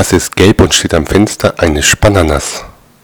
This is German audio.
Was ist gelb und steht am Fenster eines Spanners?